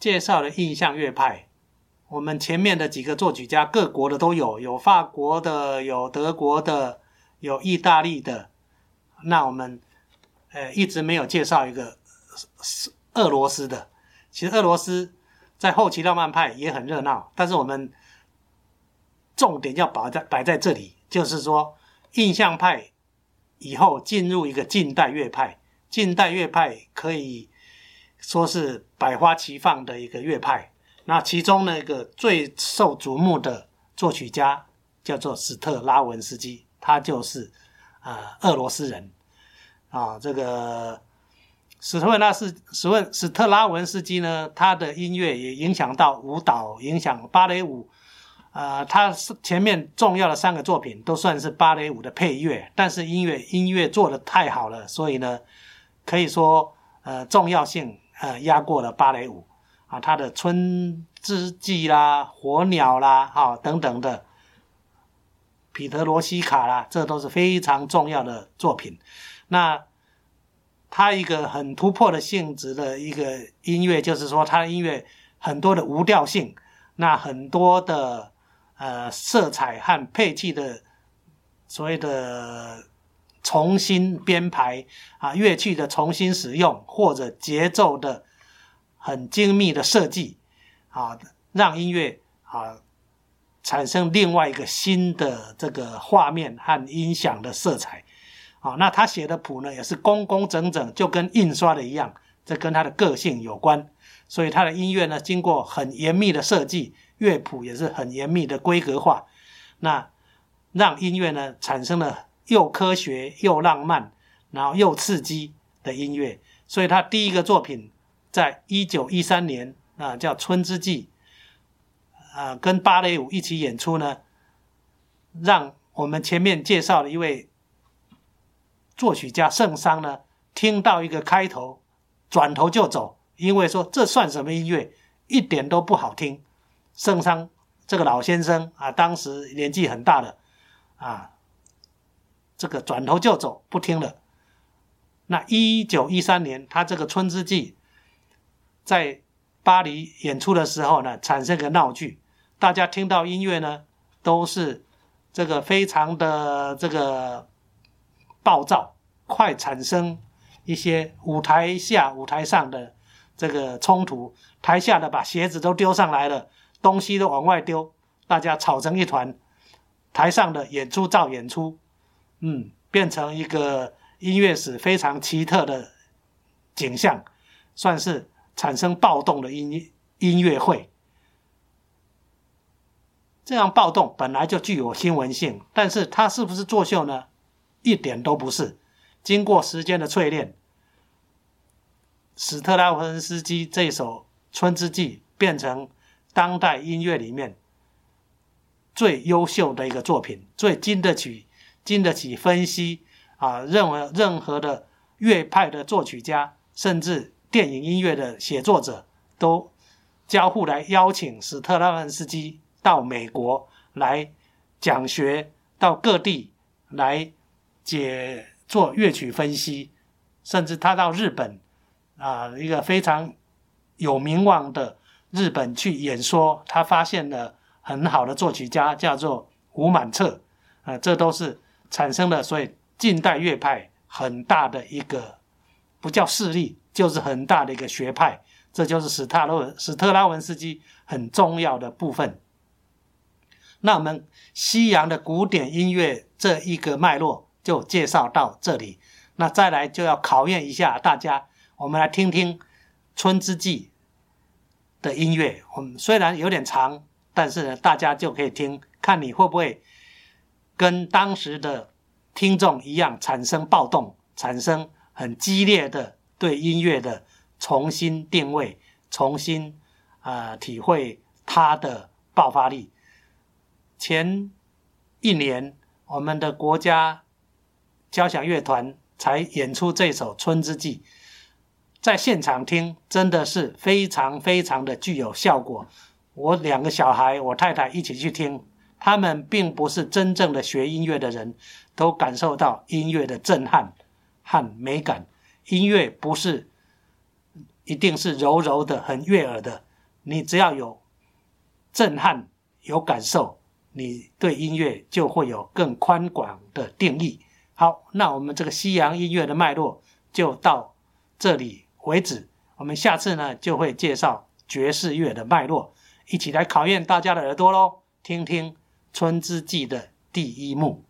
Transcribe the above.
介绍了印象乐派。我们前面的几个作曲家，各国的都有，有法国的，有德国的，有意大利的。那我们呃一直没有介绍一个俄罗斯的。其实俄罗斯在后期浪漫派也很热闹，但是我们重点要摆在摆在这里，就是说印象派以后进入一个近代乐派。近代乐派可以说是百花齐放的一个乐派。那其中那个最受瞩目的作曲家叫做史特拉文斯基，他就是啊俄罗斯人啊。这个史特拉斯史问史特拉文斯基呢，他的音乐也影响到舞蹈，影响芭蕾舞。啊，他是前面重要的三个作品都算是芭蕾舞的配乐，但是音乐音乐做的太好了，所以呢，可以说呃重要性呃压过了芭蕾舞。啊，他的《春之祭》啦，《火鸟》啦，哈等等的，《彼得罗西卡》啦，这都是非常重要的作品。那他一个很突破的性质的一个音乐，就是说他的音乐很多的无调性，那很多的呃色彩和配器的所谓的重新编排啊，乐器的重新使用或者节奏的。很精密的设计，啊，让音乐啊产生另外一个新的这个画面和音响的色彩，啊，那他写的谱呢也是工工整整，就跟印刷的一样，这跟他的个性有关，所以他的音乐呢经过很严密的设计，乐谱也是很严密的规格化，那让音乐呢产生了又科学又浪漫，然后又刺激的音乐，所以他第一个作品。在一九一三年啊，叫《春之祭》，啊，跟芭蕾舞一起演出呢，让我们前面介绍的一位作曲家圣桑呢，听到一个开头，转头就走，因为说这算什么音乐，一点都不好听。圣桑这个老先生啊，当时年纪很大了，啊，这个转头就走，不听了。那一九一三年，他这个《春之祭》。在巴黎演出的时候呢，产生个闹剧，大家听到音乐呢，都是这个非常的这个暴躁，快产生一些舞台下、舞台上的这个冲突，台下的把鞋子都丢上来了，东西都往外丢，大家吵成一团，台上的演出照演出，嗯，变成一个音乐史非常奇特的景象，算是。产生暴动的音音乐会，这样暴动本来就具有新闻性，但是它是不是作秀呢？一点都不是。经过时间的淬炼，史特拉文斯基这首《春之祭》变成当代音乐里面最优秀的一个作品，最经得起经得起分析啊！任何任何的乐派的作曲家，甚至。电影音乐的写作者都交互来邀请史特拉文斯基到美国来讲学，到各地来解做乐曲分析，甚至他到日本啊一个非常有名望的日本去演说，他发现了很好的作曲家叫做吴满彻啊，这都是产生了所以近代乐派很大的一个不叫势力。就是很大的一个学派，这就是史塔洛史特拉文斯基很重要的部分。那我们西洋的古典音乐这一个脉络就介绍到这里。那再来就要考验一下大家，我们来听听《春之祭》的音乐。我们虽然有点长，但是呢，大家就可以听，看你会不会跟当时的听众一样产生暴动，产生很激烈的。对音乐的重新定位，重新啊体会它的爆发力。前一年，我们的国家交响乐团才演出这首《春之祭》，在现场听真的是非常非常的具有效果。我两个小孩，我太太一起去听，他们并不是真正的学音乐的人，都感受到音乐的震撼和美感。音乐不是一定是柔柔的、很悦耳的，你只要有震撼、有感受，你对音乐就会有更宽广的定义。好，那我们这个西洋音乐的脉络就到这里为止。我们下次呢就会介绍爵士乐的脉络，一起来考验大家的耳朵喽，听听《春之祭》的第一幕。